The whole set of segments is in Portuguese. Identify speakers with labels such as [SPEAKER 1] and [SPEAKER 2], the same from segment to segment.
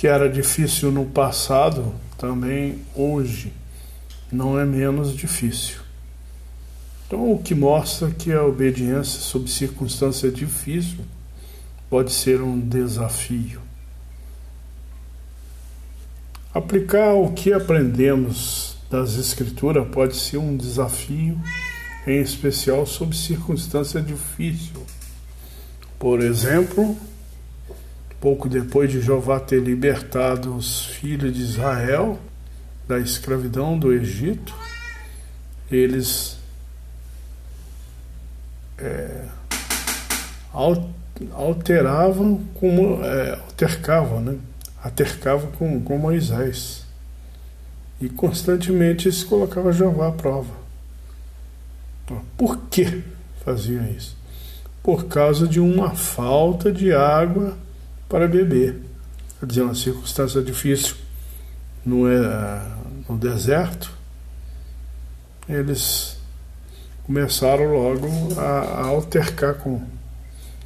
[SPEAKER 1] que era difícil no passado, também hoje não é menos difícil. Então, o que mostra que a obediência sob circunstância difícil pode ser um desafio. Aplicar o que aprendemos das Escrituras pode ser um desafio, em especial sob circunstância difícil. Por exemplo, pouco depois de Jeová ter libertado os filhos de Israel da escravidão do Egito, eles é, alteravam como é, altercavam, né? Altercavam com, com Moisés. E constantemente se colocava Jeová à prova. Por que faziam isso? Por causa de uma falta de água para beber. Quer dizer, uma circunstância difícil no, é, no deserto, eles começaram logo a, a altercar com,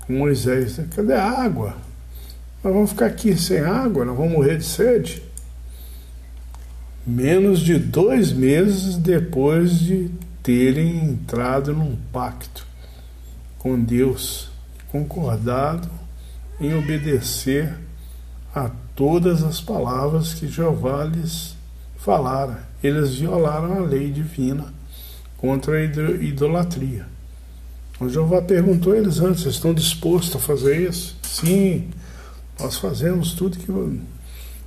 [SPEAKER 1] com Moisés. Né? Cadê a água? Nós vamos ficar aqui sem água, nós vamos morrer de sede. Menos de dois meses depois de terem entrado num pacto com Deus, concordado em obedecer a todas as palavras que Jeová lhes falara. Eles violaram a lei divina contra a idolatria. O Jeová perguntou a eles antes: estão dispostos a fazer isso? Sim, nós fazemos tudo que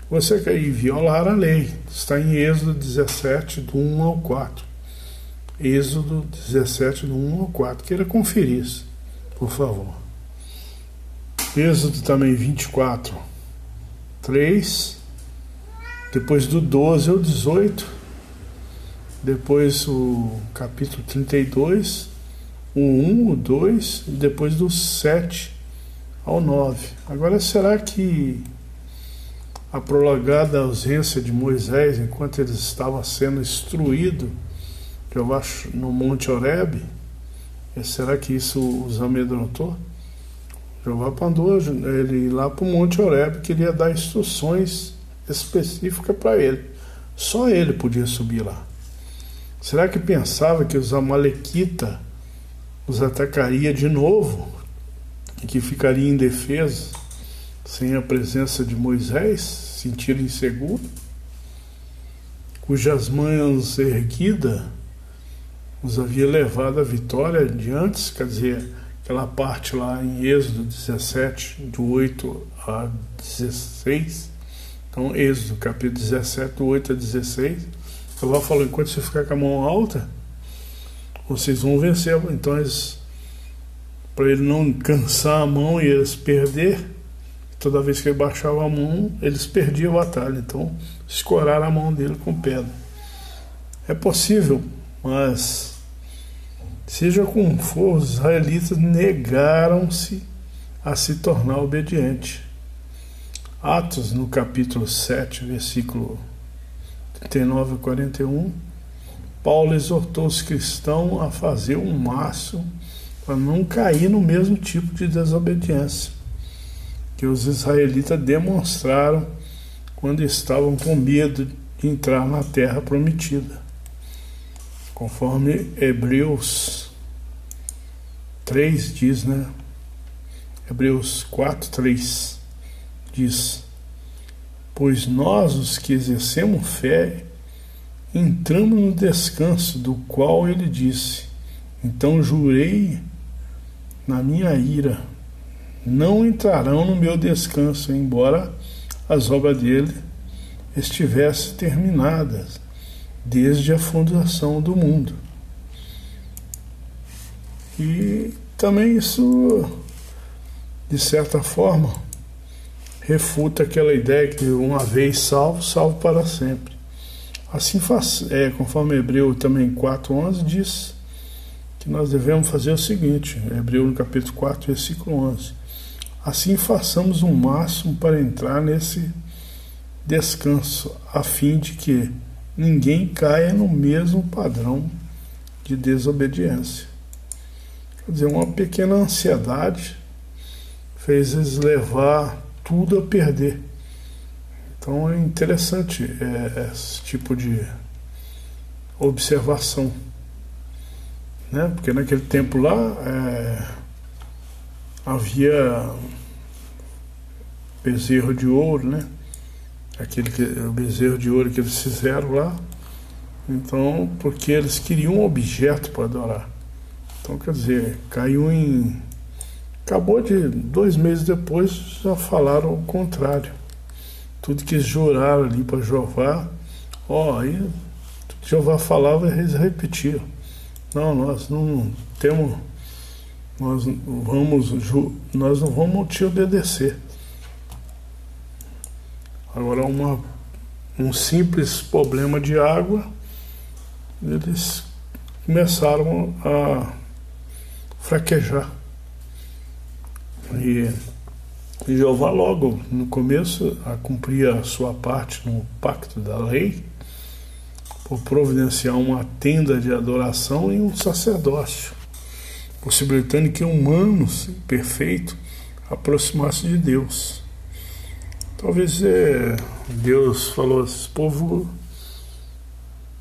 [SPEAKER 1] você quer. E violar a lei. Está em Êxodo 17, do 1 ao 4. Êxodo 17, do 1 ao 4. Queira conferir isso, por favor. Êxodo também 24, 3. Depois do 12 ao 18 depois o capítulo 32, o 1, o 2, e depois do 7 ao 9. Agora, será que a prolongada ausência de Moisés enquanto ele estava sendo instruído, eu acho, no Monte Horebe, será que isso os amedrontou? Jeová mandou ele ir lá para o Monte Horebe, queria dar instruções específicas para ele. Só ele podia subir lá. Será que pensava que os Amalequitas os atacaria de novo e que ficaria indefeso sem a presença de Moisés, sentir inseguro? Cujas mãos erguidas os havia levado à vitória de antes, quer dizer, aquela parte lá em Êxodo 17, do 8 a 16. Então, Êxodo capítulo 17, do 8 a 16 Jeová falou: enquanto você ficar com a mão alta, vocês vão vencer. Então, para ele não cansar a mão e eles perder, toda vez que ele baixava a mão, eles perdiam a batalha. Então, escoraram a mão dele com pedra. É possível, mas seja como for, os israelitas negaram-se a se tornar obediente. Atos, no capítulo 7, versículo 39 a 41, Paulo exortou os cristãos a fazer um máximo para não cair no mesmo tipo de desobediência que os israelitas demonstraram quando estavam com medo de entrar na terra prometida. Conforme Hebreus 3 diz, né? Hebreus 4, 3 diz: pois nós, os que exercemos fé, entramos no descanso do qual ele disse: Então jurei na minha ira, não entrarão no meu descanso, embora as obras dele estivessem terminadas desde a fundação do mundo. E também isso, de certa forma, refuta aquela ideia que uma vez salvo, salvo para sempre. Assim faz, é, conforme Hebreu também 4.11 diz que nós devemos fazer o seguinte, Hebreu no capítulo 4, versículo 11. Assim façamos o máximo para entrar nesse descanso, a fim de que ninguém caia no mesmo padrão de desobediência. Quer dizer, uma pequena ansiedade fez eles levar tudo a perder. Então é interessante é, esse tipo de observação. Né? Porque naquele tempo lá é, havia bezerro de ouro, né? Aquele que, o bezerro de ouro que eles fizeram lá. Então, porque eles queriam um objeto para adorar. Então, quer dizer, caiu em. Acabou de. Dois meses depois já falaram o contrário. Tudo que eles juraram ali para Jeová, ó, aí Jeová falava e eles repetiam. Não, nós não temos. Nós vamos, nós não vamos te obedecer. Agora, uma, um simples problema de água, eles começaram a fraquejar. E, Jeová logo no começo a cumprir a sua parte no pacto da lei, por providenciar uma tenda de adoração e um sacerdócio, possibilitando que humanos perfeito aproximasse de Deus. Talvez é, Deus falou: esse povo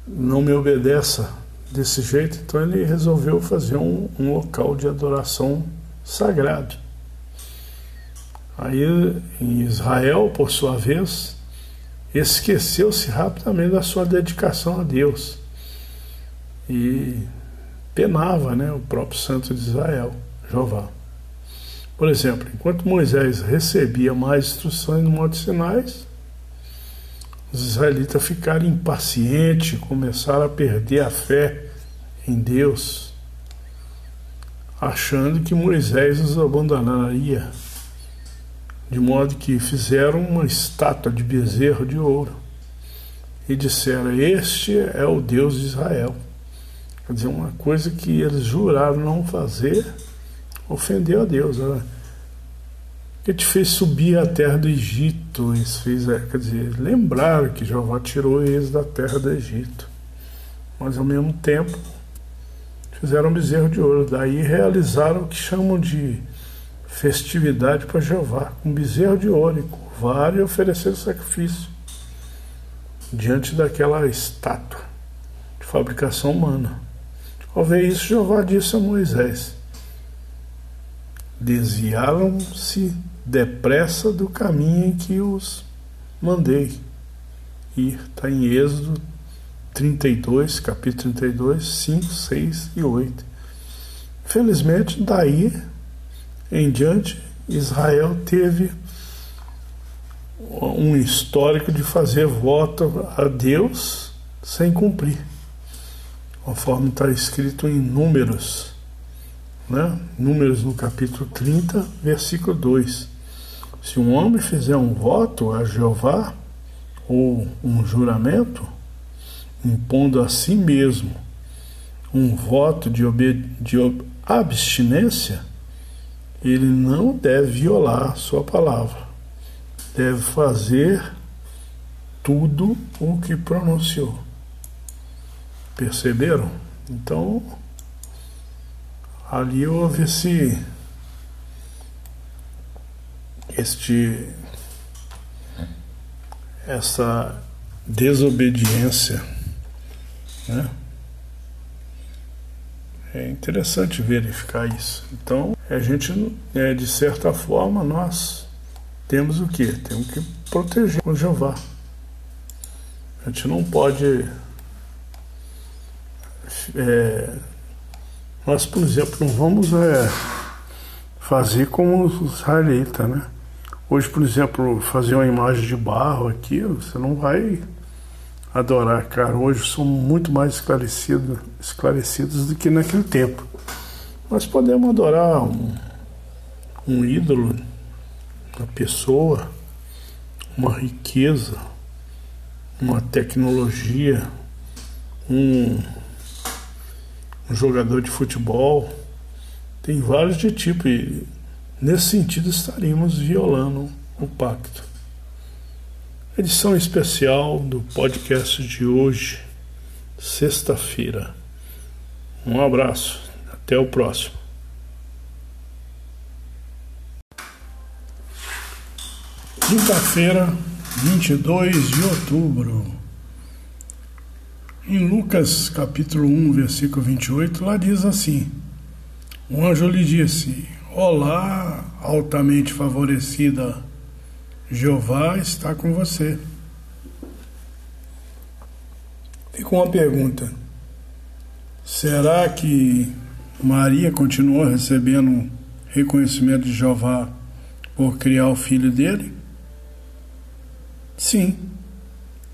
[SPEAKER 1] não me obedeça desse jeito, então ele resolveu fazer um, um local de adoração sagrado. Aí em Israel, por sua vez, esqueceu-se rapidamente da sua dedicação a Deus e penava né, o próprio santo de Israel, Jeová. Por exemplo, enquanto Moisés recebia mais instruções no Monte Sinai, os israelitas ficaram impacientes, começaram a perder a fé em Deus, achando que Moisés os abandonaria, de modo que fizeram uma estátua de bezerro de ouro e disseram: Este é o Deus de Israel. Quer dizer, uma coisa que eles juraram não fazer ofendeu a Deus. Né? que te fez subir à terra do Egito. Isso fez, é, quer dizer, lembraram que Jeová tirou eles da terra do Egito. Mas ao mesmo tempo fizeram um bezerro de ouro. Daí realizaram o que chamam de festividade para Jeová, um bezerro de ouro, e e ofereceram sacrifício diante daquela estátua de fabricação humana. Ao ver isso, Jeová disse a Moisés: Desviaram-se depressa do caminho em que os mandei ir. Está em Êxodo 32, capítulo 32, 5, 6 e 8. Felizmente, daí em diante, Israel teve um histórico de fazer voto a Deus sem cumprir, conforme está escrito em Números, né? Números no capítulo 30, versículo 2. Se um homem fizer um voto a Jeová, ou um juramento, impondo a si mesmo um voto de, de abstinência, ele não deve violar sua palavra. Deve fazer tudo o que pronunciou. Perceberam? Então, ali houve esse este essa desobediência, né? É interessante verificar isso. Então, a gente, é, de certa forma, nós temos o que? Temos que proteger o Jeová. A gente não pode. É, nós, por exemplo, não vamos é, fazer como os israelitas, né? Hoje, por exemplo, fazer uma imagem de barro aqui, você não vai adorar, cara. Hoje são muito mais esclarecidos, esclarecidos do que naquele tempo. Nós podemos adorar um, um ídolo, uma pessoa, uma riqueza, uma tecnologia, um, um jogador de futebol. Tem vários de tipo. E, Nesse sentido, estaríamos violando o pacto. Edição especial do podcast de hoje, sexta-feira. Um abraço, até o próximo. Quinta-feira, 22 de outubro. Em Lucas capítulo 1, versículo 28, lá diz assim: O anjo lhe disse: Olá, altamente favorecida, Jeová está com você. Fica uma pergunta: será que Maria continuou recebendo reconhecimento de Jeová por criar o filho dele? Sim.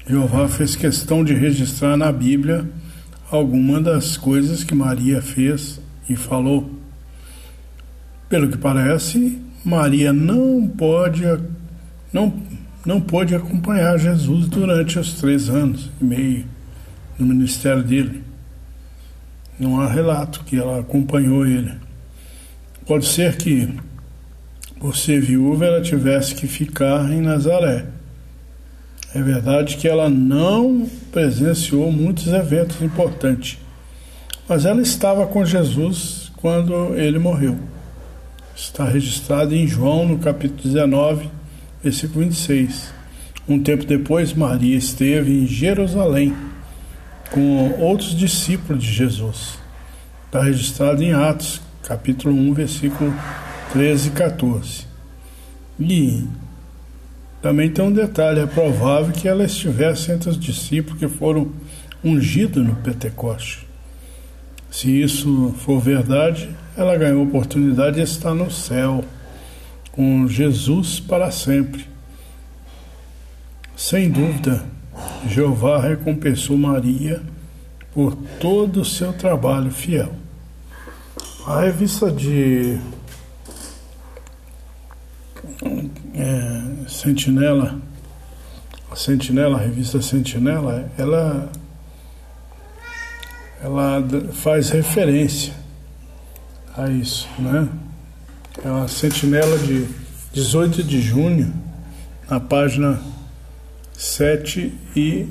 [SPEAKER 1] Jeová fez questão de registrar na Bíblia alguma das coisas que Maria fez e falou. Pelo que parece, Maria não pode não, não pôde acompanhar Jesus durante os três anos e meio no ministério dele. Não há relato que ela acompanhou ele. Pode ser que, por ser viúva, ela tivesse que ficar em Nazaré é verdade que ela não presenciou muitos eventos importantes, mas ela estava com Jesus quando ele morreu. Está registrado em João, no capítulo 19, versículo 26. Um tempo depois, Maria esteve em Jerusalém com outros discípulos de Jesus. Está registrado em Atos, capítulo 1, versículo 13 e 14. E também tem um detalhe: é provável que ela estivesse entre os discípulos que foram ungidos no Pentecoste. Se isso for verdade, ela ganhou a oportunidade de estar no céu com Jesus para sempre. Sem dúvida, Jeová recompensou Maria por todo o seu trabalho fiel. A revista de é, Sentinela, a Sentinela, a revista Sentinela, ela, ela faz referência a isso, né? É uma Sentinela de 18 de junho, na página 7 e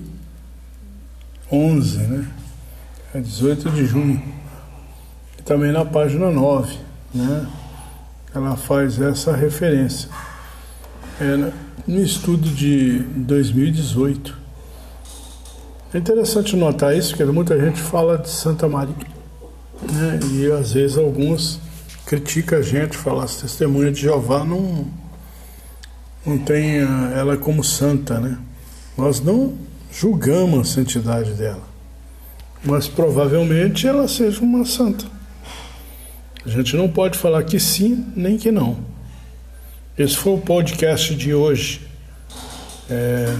[SPEAKER 1] 11, né? É 18 de junho. E também na página 9, né? Ela faz essa referência é, no estudo de 2018. É interessante notar isso, porque muita gente fala de Santa Maria, né? e às vezes alguns criticam a gente, falam as testemunhas de Jeová não, não tem ela como santa, né? Nós não julgamos a santidade dela, mas provavelmente ela seja uma santa. A gente não pode falar que sim, nem que não. Esse foi o podcast de hoje. É,